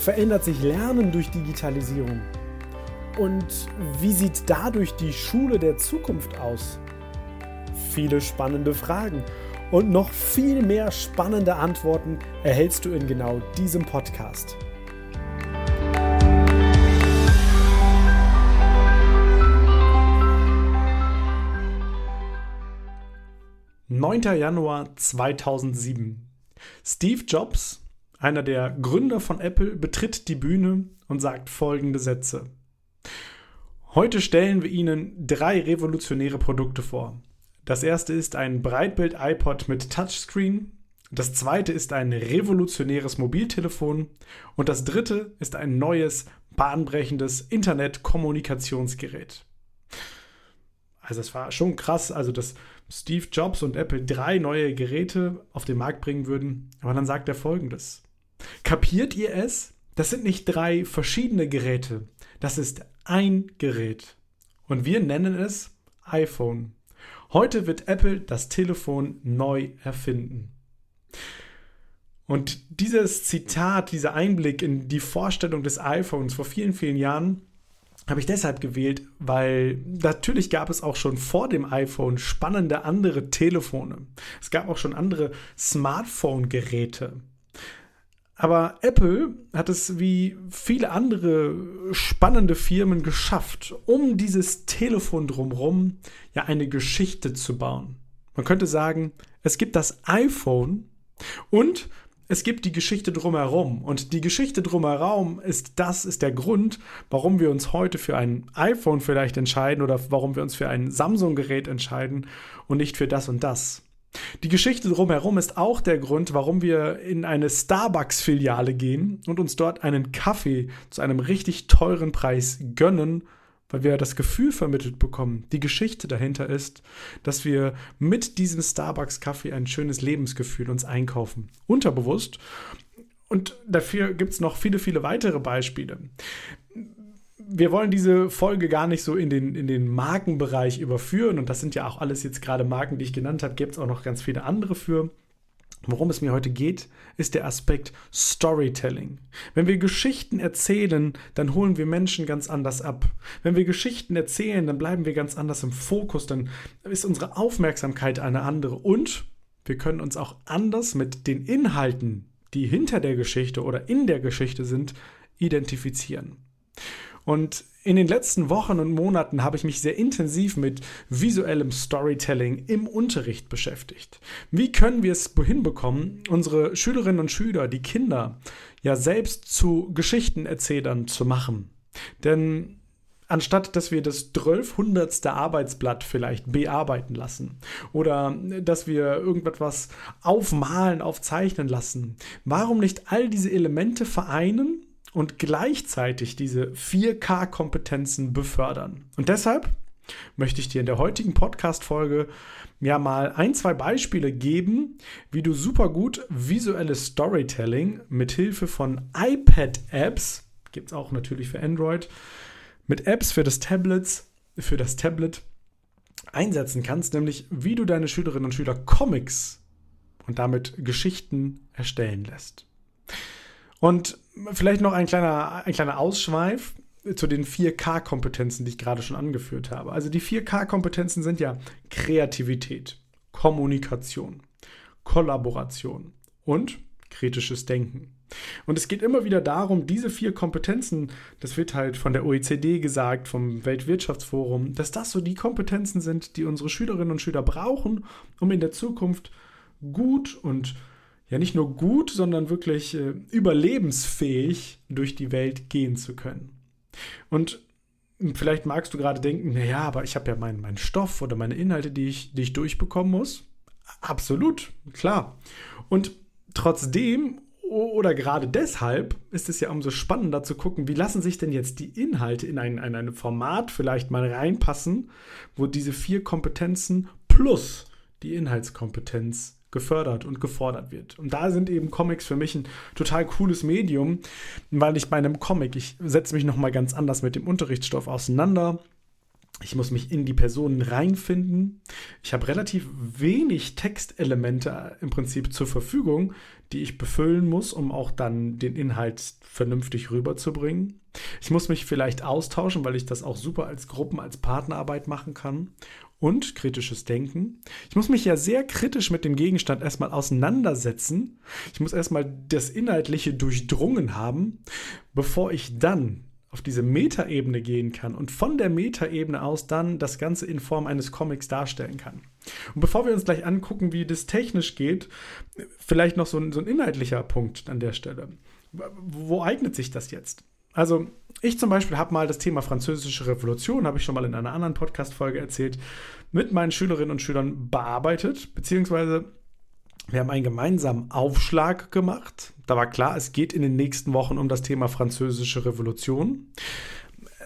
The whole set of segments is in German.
verändert sich Lernen durch Digitalisierung? Und wie sieht dadurch die Schule der Zukunft aus? Viele spannende Fragen und noch viel mehr spannende Antworten erhältst du in genau diesem Podcast. 9. Januar 2007. Steve Jobs, einer der Gründer von Apple, betritt die Bühne und sagt folgende Sätze. Heute stellen wir Ihnen drei revolutionäre Produkte vor. Das erste ist ein Breitbild-iPod mit Touchscreen. Das zweite ist ein revolutionäres Mobiltelefon. Und das dritte ist ein neues, bahnbrechendes Internet-Kommunikationsgerät. Also es war schon krass, also dass Steve Jobs und Apple drei neue Geräte auf den Markt bringen würden. Aber dann sagt er folgendes. Kapiert ihr es? Das sind nicht drei verschiedene Geräte. Das ist ein Gerät. Und wir nennen es iPhone. Heute wird Apple das Telefon neu erfinden. Und dieses Zitat, dieser Einblick in die Vorstellung des iPhones vor vielen, vielen Jahren habe ich deshalb gewählt, weil natürlich gab es auch schon vor dem iPhone spannende andere Telefone. Es gab auch schon andere Smartphone-Geräte. Aber Apple hat es wie viele andere spannende Firmen geschafft, um dieses Telefon drumherum ja eine Geschichte zu bauen. Man könnte sagen, es gibt das iPhone und es gibt die Geschichte drumherum. Und die Geschichte drumherum ist das, ist der Grund, warum wir uns heute für ein iPhone vielleicht entscheiden oder warum wir uns für ein Samsung-Gerät entscheiden und nicht für das und das. Die Geschichte drumherum ist auch der Grund, warum wir in eine Starbucks-Filiale gehen und uns dort einen Kaffee zu einem richtig teuren Preis gönnen weil wir das Gefühl vermittelt bekommen, die Geschichte dahinter ist, dass wir mit diesem Starbucks-Kaffee ein schönes Lebensgefühl uns einkaufen. Unterbewusst. Und dafür gibt es noch viele, viele weitere Beispiele. Wir wollen diese Folge gar nicht so in den, in den Markenbereich überführen. Und das sind ja auch alles jetzt gerade Marken, die ich genannt habe. Gibt es auch noch ganz viele andere für. Worum es mir heute geht, ist der Aspekt Storytelling. Wenn wir Geschichten erzählen, dann holen wir Menschen ganz anders ab. Wenn wir Geschichten erzählen, dann bleiben wir ganz anders im Fokus, dann ist unsere Aufmerksamkeit eine andere und wir können uns auch anders mit den Inhalten, die hinter der Geschichte oder in der Geschichte sind, identifizieren. Und in den letzten Wochen und Monaten habe ich mich sehr intensiv mit visuellem Storytelling im Unterricht beschäftigt. Wie können wir es hinbekommen, unsere Schülerinnen und Schüler, die Kinder, ja selbst zu Geschichtenerzählern zu machen? Denn anstatt dass wir das 1200. Arbeitsblatt vielleicht bearbeiten lassen oder dass wir irgendetwas aufmalen, aufzeichnen lassen, warum nicht all diese Elemente vereinen und gleichzeitig diese 4K-Kompetenzen befördern. Und deshalb möchte ich dir in der heutigen Podcast-Folge ja mal ein, zwei Beispiele geben, wie du super gut visuelles Storytelling mit Hilfe von iPad-Apps, gibt es auch natürlich für Android, mit Apps für das Tablets, für das Tablet einsetzen kannst, nämlich wie du deine Schülerinnen und Schüler Comics und damit Geschichten erstellen lässt. Und vielleicht noch ein kleiner, ein kleiner Ausschweif zu den 4K-Kompetenzen, die ich gerade schon angeführt habe. Also die 4K-Kompetenzen sind ja Kreativität, Kommunikation, Kollaboration und kritisches Denken. Und es geht immer wieder darum, diese vier Kompetenzen, das wird halt von der OECD gesagt, vom Weltwirtschaftsforum, dass das so die Kompetenzen sind, die unsere Schülerinnen und Schüler brauchen, um in der Zukunft gut und ja nicht nur gut, sondern wirklich äh, überlebensfähig durch die Welt gehen zu können. Und vielleicht magst du gerade denken, naja, aber ich habe ja meinen mein Stoff oder meine Inhalte, die ich, die ich durchbekommen muss. Absolut, klar. Und trotzdem oder gerade deshalb ist es ja umso spannender zu gucken, wie lassen sich denn jetzt die Inhalte in ein, in ein Format vielleicht mal reinpassen, wo diese vier Kompetenzen plus die Inhaltskompetenz gefördert und gefordert wird. Und da sind eben Comics für mich ein total cooles Medium, weil ich bei einem Comic, ich setze mich nochmal ganz anders mit dem Unterrichtsstoff auseinander. Ich muss mich in die Personen reinfinden. Ich habe relativ wenig Textelemente im Prinzip zur Verfügung, die ich befüllen muss, um auch dann den Inhalt vernünftig rüberzubringen. Ich muss mich vielleicht austauschen, weil ich das auch super als Gruppen, als Partnerarbeit machen kann und kritisches Denken. Ich muss mich ja sehr kritisch mit dem Gegenstand erstmal auseinandersetzen. Ich muss erstmal das Inhaltliche durchdrungen haben, bevor ich dann auf diese Metaebene gehen kann und von der Metaebene aus dann das Ganze in Form eines Comics darstellen kann. Und bevor wir uns gleich angucken, wie das technisch geht, vielleicht noch so ein, so ein inhaltlicher Punkt an der Stelle. Wo eignet sich das jetzt? Also ich zum Beispiel habe mal das Thema französische Revolution, habe ich schon mal in einer anderen Podcast-Folge erzählt, mit meinen Schülerinnen und Schülern bearbeitet, beziehungsweise wir haben einen gemeinsamen Aufschlag gemacht. Da war klar, es geht in den nächsten Wochen um das Thema französische Revolution.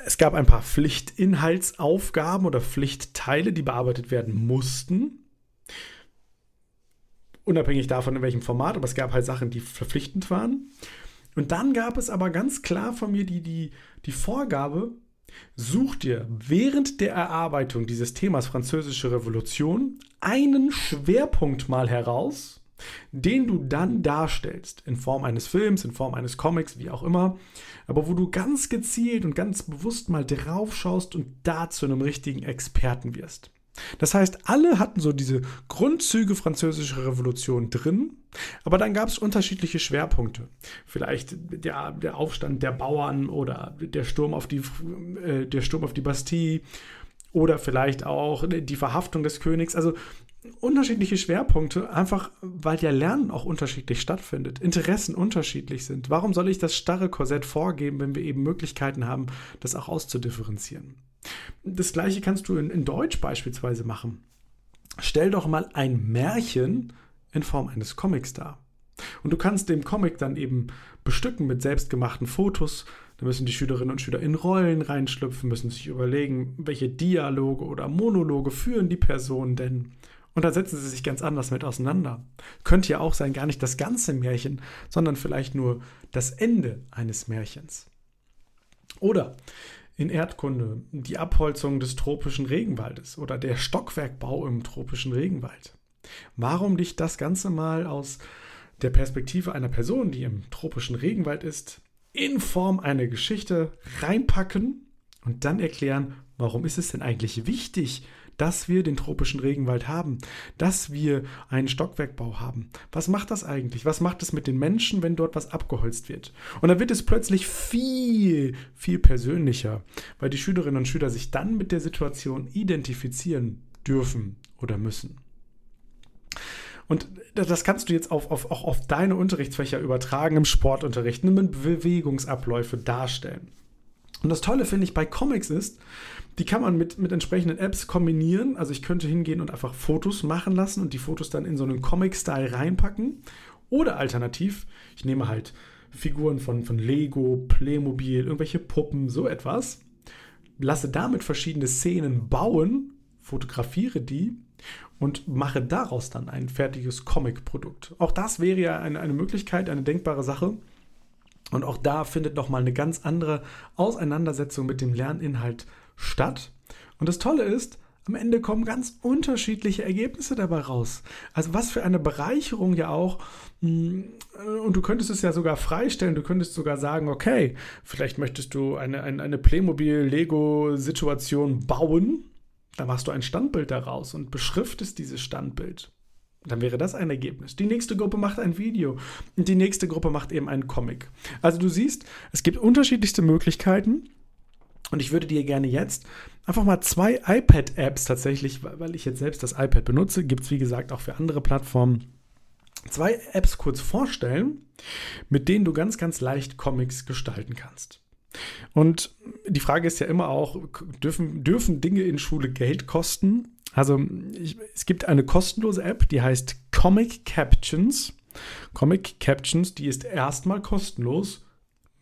Es gab ein paar Pflichtinhaltsaufgaben oder Pflichtteile, die bearbeitet werden mussten. Unabhängig davon, in welchem Format, aber es gab halt Sachen, die verpflichtend waren. Und dann gab es aber ganz klar von mir die, die, die Vorgabe, such dir während der Erarbeitung dieses Themas Französische Revolution einen Schwerpunkt mal heraus, den du dann darstellst, in Form eines Films, in Form eines Comics, wie auch immer, aber wo du ganz gezielt und ganz bewusst mal drauf schaust und da zu einem richtigen Experten wirst. Das heißt, alle hatten so diese Grundzüge französischer Revolution drin, aber dann gab es unterschiedliche Schwerpunkte. Vielleicht der, der Aufstand der Bauern oder der Sturm auf die, äh, der Sturm auf die Bastille oder vielleicht auch die Verhaftung des Königs. Also unterschiedliche Schwerpunkte, einfach weil ja Lernen auch unterschiedlich stattfindet, Interessen unterschiedlich sind. Warum soll ich das starre Korsett vorgeben, wenn wir eben Möglichkeiten haben, das auch auszudifferenzieren? Das gleiche kannst du in, in Deutsch beispielsweise machen. Stell doch mal ein Märchen in Form eines Comics dar. Und du kannst den Comic dann eben bestücken mit selbstgemachten Fotos. Da müssen die Schülerinnen und Schüler in Rollen reinschlüpfen, müssen sich überlegen, welche Dialoge oder Monologe führen die Personen denn. Und da setzen sie sich ganz anders mit auseinander. Könnte ja auch sein, gar nicht das ganze Märchen, sondern vielleicht nur das Ende eines Märchens. Oder in Erdkunde die Abholzung des tropischen Regenwaldes oder der Stockwerkbau im tropischen Regenwald. Warum nicht das Ganze mal aus der Perspektive einer Person, die im tropischen Regenwald ist, in Form einer Geschichte reinpacken und dann erklären, warum ist es denn eigentlich wichtig, dass wir den tropischen Regenwald haben, dass wir einen Stockwerkbau haben. Was macht das eigentlich? Was macht es mit den Menschen, wenn dort was abgeholzt wird? Und dann wird es plötzlich viel, viel persönlicher, weil die Schülerinnen und Schüler sich dann mit der Situation identifizieren dürfen oder müssen. Und das kannst du jetzt auf, auf, auch auf deine Unterrichtsfächer übertragen, im Sportunterricht, mit Bewegungsabläufe darstellen. Und das Tolle finde ich bei Comics ist, die kann man mit, mit entsprechenden Apps kombinieren. Also ich könnte hingehen und einfach Fotos machen lassen und die Fotos dann in so einen Comic-Style reinpacken. Oder alternativ, ich nehme halt Figuren von, von Lego, Playmobil, irgendwelche Puppen, so etwas. Lasse damit verschiedene Szenen bauen, fotografiere die und mache daraus dann ein fertiges Comic-Produkt. Auch das wäre ja eine, eine Möglichkeit, eine denkbare Sache. Und auch da findet nochmal eine ganz andere Auseinandersetzung mit dem Lerninhalt statt. Und das Tolle ist, am Ende kommen ganz unterschiedliche Ergebnisse dabei raus. Also was für eine Bereicherung ja auch. Mm, und du könntest es ja sogar freistellen. Du könntest sogar sagen, okay, vielleicht möchtest du eine, eine, eine Playmobil-Lego-Situation bauen. Da machst du ein Standbild daraus und beschriftest dieses Standbild. Dann wäre das ein Ergebnis. Die nächste Gruppe macht ein Video und die nächste Gruppe macht eben einen Comic. Also du siehst, es gibt unterschiedlichste Möglichkeiten und ich würde dir gerne jetzt einfach mal zwei iPad-Apps tatsächlich, weil ich jetzt selbst das iPad benutze, gibt es wie gesagt auch für andere Plattformen, zwei Apps kurz vorstellen, mit denen du ganz, ganz leicht Comics gestalten kannst. Und die Frage ist ja immer auch, dürfen, dürfen Dinge in Schule Geld kosten? Also ich, es gibt eine kostenlose App, die heißt Comic Captions. Comic Captions, die ist erstmal kostenlos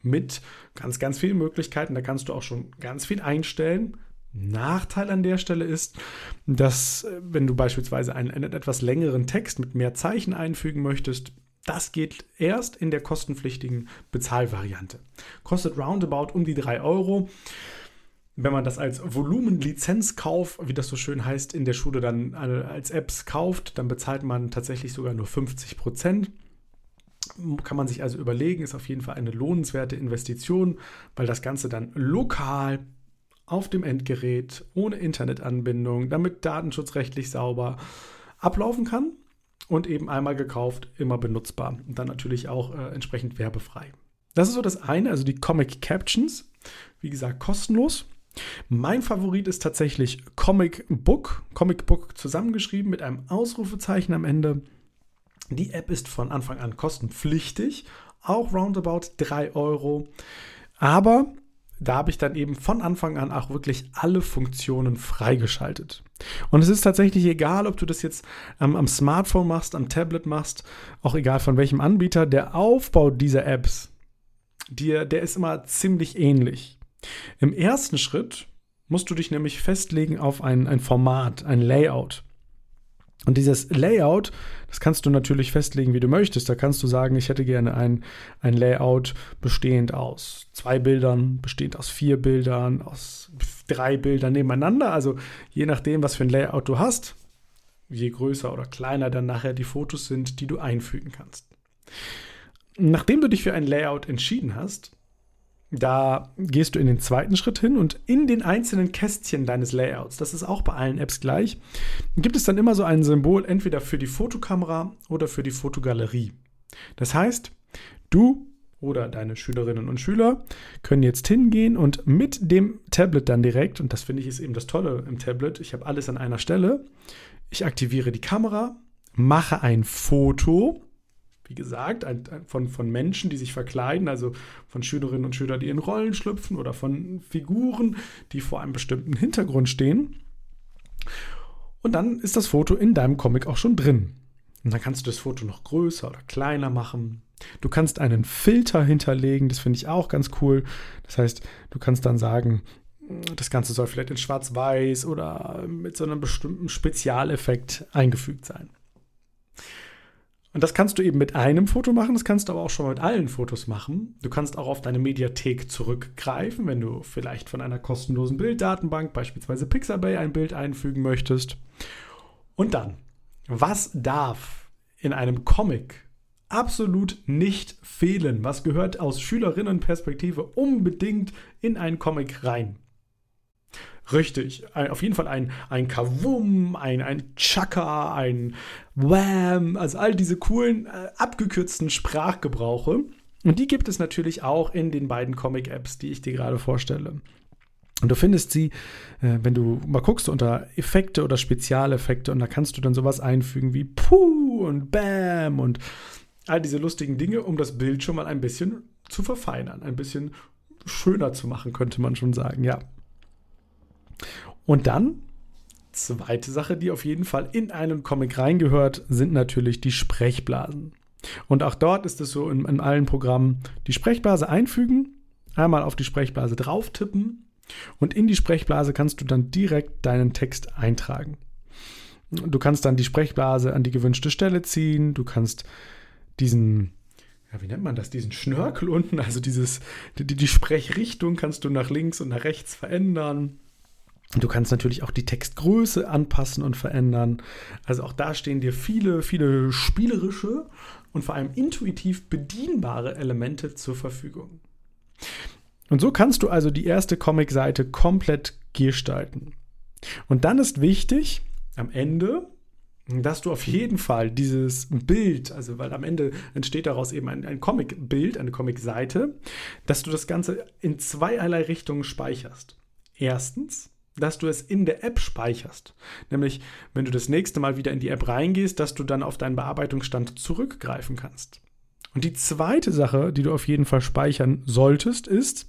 mit ganz, ganz vielen Möglichkeiten. Da kannst du auch schon ganz viel einstellen. Nachteil an der Stelle ist, dass äh, wenn du beispielsweise einen, einen etwas längeren Text mit mehr Zeichen einfügen möchtest, das geht erst in der kostenpflichtigen Bezahlvariante. Kostet roundabout um die 3 Euro. Wenn man das als Volumenlizenzkauf, wie das so schön heißt, in der Schule dann äh, als Apps kauft, dann bezahlt man tatsächlich sogar nur 50 Prozent. Kann man sich also überlegen, ist auf jeden Fall eine lohnenswerte Investition, weil das Ganze dann lokal auf dem Endgerät ohne Internetanbindung, damit datenschutzrechtlich sauber ablaufen kann und eben einmal gekauft, immer benutzbar und dann natürlich auch äh, entsprechend werbefrei. Das ist so das eine, also die Comic Captions, wie gesagt, kostenlos. Mein Favorit ist tatsächlich Comic Book, Comic Book zusammengeschrieben mit einem Ausrufezeichen am Ende. Die App ist von Anfang an kostenpflichtig, auch roundabout 3 Euro. Aber da habe ich dann eben von Anfang an auch wirklich alle Funktionen freigeschaltet. Und es ist tatsächlich egal, ob du das jetzt ähm, am Smartphone machst, am Tablet machst, auch egal von welchem Anbieter, der Aufbau dieser Apps, dir, der ist immer ziemlich ähnlich. Im ersten Schritt musst du dich nämlich festlegen auf ein, ein Format, ein Layout. Und dieses Layout, das kannst du natürlich festlegen, wie du möchtest. Da kannst du sagen, ich hätte gerne ein, ein Layout bestehend aus zwei Bildern, bestehend aus vier Bildern, aus drei Bildern nebeneinander. Also je nachdem, was für ein Layout du hast, je größer oder kleiner dann nachher die Fotos sind, die du einfügen kannst. Nachdem du dich für ein Layout entschieden hast, da gehst du in den zweiten Schritt hin und in den einzelnen Kästchen deines Layouts, das ist auch bei allen Apps gleich, gibt es dann immer so ein Symbol entweder für die Fotokamera oder für die Fotogalerie. Das heißt, du oder deine Schülerinnen und Schüler können jetzt hingehen und mit dem Tablet dann direkt, und das finde ich ist eben das Tolle im Tablet, ich habe alles an einer Stelle, ich aktiviere die Kamera, mache ein Foto wie gesagt, ein, ein, von, von Menschen, die sich verkleiden, also von Schülerinnen und Schülern, die in Rollen schlüpfen oder von Figuren, die vor einem bestimmten Hintergrund stehen. Und dann ist das Foto in deinem Comic auch schon drin. Und dann kannst du das Foto noch größer oder kleiner machen. Du kannst einen Filter hinterlegen, das finde ich auch ganz cool. Das heißt, du kannst dann sagen, das Ganze soll vielleicht in Schwarz-Weiß oder mit so einem bestimmten Spezialeffekt eingefügt sein. Und das kannst du eben mit einem Foto machen, das kannst du aber auch schon mit allen Fotos machen. Du kannst auch auf deine Mediathek zurückgreifen, wenn du vielleicht von einer kostenlosen Bilddatenbank, beispielsweise Pixabay, ein Bild einfügen möchtest. Und dann, was darf in einem Comic absolut nicht fehlen? Was gehört aus Schülerinnenperspektive unbedingt in einen Comic rein? Richtig, auf jeden Fall ein, ein Kavum, ein, ein Chaka, ein Wham, also all diese coolen, äh, abgekürzten Sprachgebrauche. Und die gibt es natürlich auch in den beiden Comic-Apps, die ich dir gerade vorstelle. Und du findest sie, äh, wenn du mal guckst unter Effekte oder Spezialeffekte und da kannst du dann sowas einfügen wie Puh und Bam und all diese lustigen Dinge, um das Bild schon mal ein bisschen zu verfeinern, ein bisschen schöner zu machen, könnte man schon sagen, ja. Und dann, zweite Sache, die auf jeden Fall in einen Comic reingehört, sind natürlich die Sprechblasen. Und auch dort ist es so in, in allen Programmen, die Sprechblase einfügen, einmal auf die Sprechblase drauf tippen und in die Sprechblase kannst du dann direkt deinen Text eintragen. Du kannst dann die Sprechblase an die gewünschte Stelle ziehen, du kannst diesen ja, wie nennt man das, diesen Schnörkel unten, also dieses, die, die Sprechrichtung kannst du nach links und nach rechts verändern. Du kannst natürlich auch die Textgröße anpassen und verändern. Also auch da stehen dir viele, viele spielerische und vor allem intuitiv bedienbare Elemente zur Verfügung. Und so kannst du also die erste Comic-Seite komplett gestalten. Und dann ist wichtig, am Ende, dass du auf jeden Fall dieses Bild, also weil am Ende entsteht daraus eben ein, ein Comic-Bild, eine Comic-Seite, dass du das Ganze in zweierlei Richtungen speicherst. Erstens, dass du es in der App speicherst. Nämlich, wenn du das nächste Mal wieder in die App reingehst, dass du dann auf deinen Bearbeitungsstand zurückgreifen kannst. Und die zweite Sache, die du auf jeden Fall speichern solltest, ist,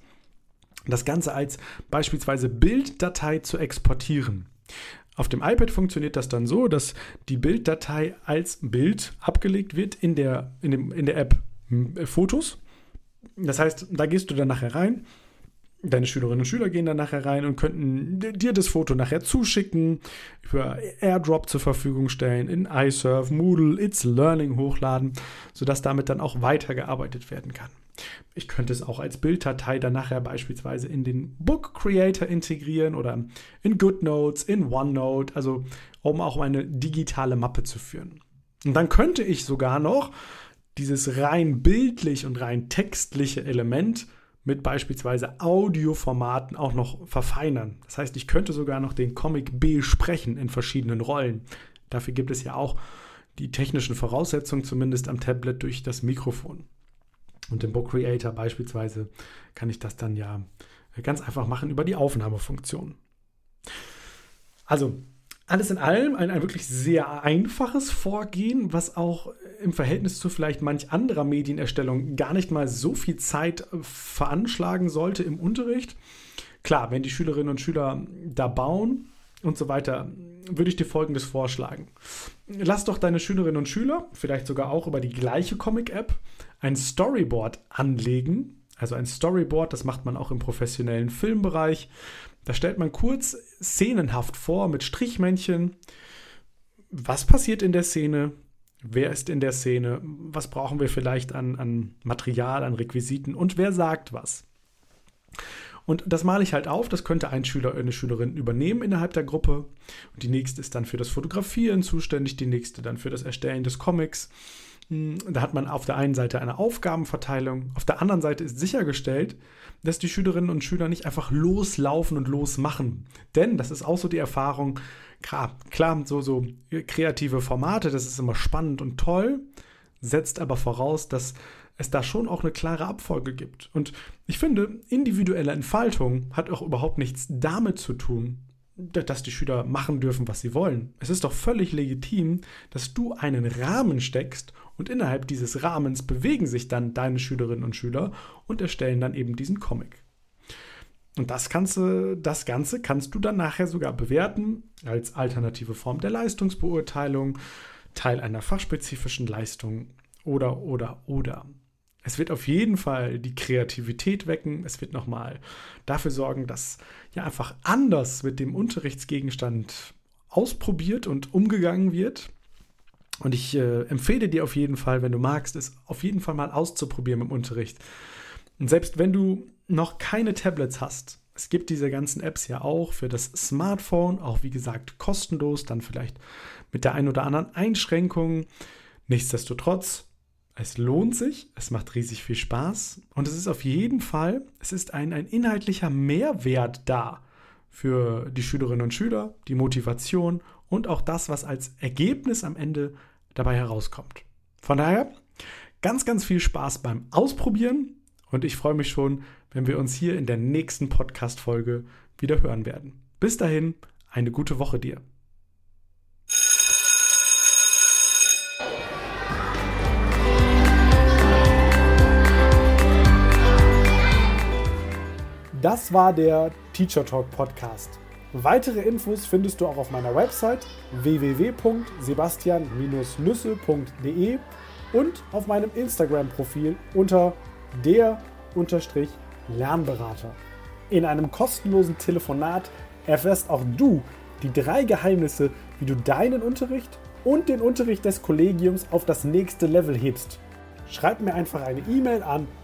das Ganze als beispielsweise Bilddatei zu exportieren. Auf dem iPad funktioniert das dann so, dass die Bilddatei als Bild abgelegt wird in der, in dem, in der App hm, Fotos. Das heißt, da gehst du dann nachher rein. Deine Schülerinnen und Schüler gehen dann nachher rein und könnten dir das Foto nachher zuschicken, über AirDrop zur Verfügung stellen, in iSurf, Moodle, It's Learning hochladen, sodass damit dann auch weitergearbeitet werden kann. Ich könnte es auch als Bilddatei dann nachher beispielsweise in den Book Creator integrieren oder in GoodNotes, in OneNote, also um auch eine digitale Mappe zu führen. Und dann könnte ich sogar noch dieses rein bildlich und rein textliche Element mit beispielsweise Audioformaten auch noch verfeinern. Das heißt, ich könnte sogar noch den Comic B sprechen in verschiedenen Rollen. Dafür gibt es ja auch die technischen Voraussetzungen, zumindest am Tablet durch das Mikrofon. Und im Book Creator beispielsweise kann ich das dann ja ganz einfach machen über die Aufnahmefunktion. Also alles in allem ein, ein wirklich sehr einfaches Vorgehen, was auch im Verhältnis zu vielleicht manch anderer Medienerstellung gar nicht mal so viel Zeit veranschlagen sollte im Unterricht. Klar, wenn die Schülerinnen und Schüler da bauen und so weiter, würde ich dir folgendes vorschlagen. Lass doch deine Schülerinnen und Schüler, vielleicht sogar auch über die gleiche Comic-App, ein Storyboard anlegen. Also ein Storyboard, das macht man auch im professionellen Filmbereich. Da stellt man kurz szenenhaft vor mit Strichmännchen. Was passiert in der Szene? Wer ist in der Szene? Was brauchen wir vielleicht an, an Material, an Requisiten? Und wer sagt was? Und das male ich halt auf. Das könnte ein Schüler oder eine Schülerin übernehmen innerhalb der Gruppe. Und die nächste ist dann für das Fotografieren zuständig, die nächste dann für das Erstellen des Comics. Hm, da hat man auf der einen Seite eine Aufgabenverteilung, auf der anderen Seite ist sichergestellt, dass die Schülerinnen und Schüler nicht einfach loslaufen und losmachen. Denn das ist auch so die Erfahrung, klar, klar so, so kreative Formate, das ist immer spannend und toll, setzt aber voraus, dass es da schon auch eine klare Abfolge gibt. Und ich finde, individuelle Entfaltung hat auch überhaupt nichts damit zu tun, dass die Schüler machen dürfen, was sie wollen. Es ist doch völlig legitim, dass du einen Rahmen steckst und innerhalb dieses Rahmens bewegen sich dann deine Schülerinnen und Schüler und erstellen dann eben diesen Comic. Und das, kannst das Ganze kannst du dann nachher sogar bewerten als alternative Form der Leistungsbeurteilung, Teil einer fachspezifischen Leistung oder, oder, oder. Es wird auf jeden Fall die Kreativität wecken. Es wird nochmal dafür sorgen, dass ja einfach anders mit dem Unterrichtsgegenstand ausprobiert und umgegangen wird. Und ich äh, empfehle dir auf jeden Fall, wenn du magst, es auf jeden Fall mal auszuprobieren im Unterricht. Und selbst wenn du noch keine Tablets hast, es gibt diese ganzen Apps ja auch für das Smartphone, auch wie gesagt kostenlos, dann vielleicht mit der ein oder anderen Einschränkung. Nichtsdestotrotz, es lohnt sich, es macht riesig viel Spaß und es ist auf jeden Fall, es ist ein, ein inhaltlicher Mehrwert da für die Schülerinnen und Schüler, die Motivation und auch das, was als Ergebnis am Ende dabei herauskommt. Von daher, ganz, ganz viel Spaß beim Ausprobieren und ich freue mich schon, wenn wir uns hier in der nächsten Podcast-Folge wieder hören werden. Bis dahin, eine gute Woche dir. Das war der Teacher Talk Podcast. Weitere Infos findest du auch auf meiner Website www.sebastian-nüsse.de und auf meinem Instagram-Profil unter der-lernberater. In einem kostenlosen Telefonat erfährst auch du die drei Geheimnisse, wie du deinen Unterricht und den Unterricht des Kollegiums auf das nächste Level hebst. Schreib mir einfach eine E-Mail an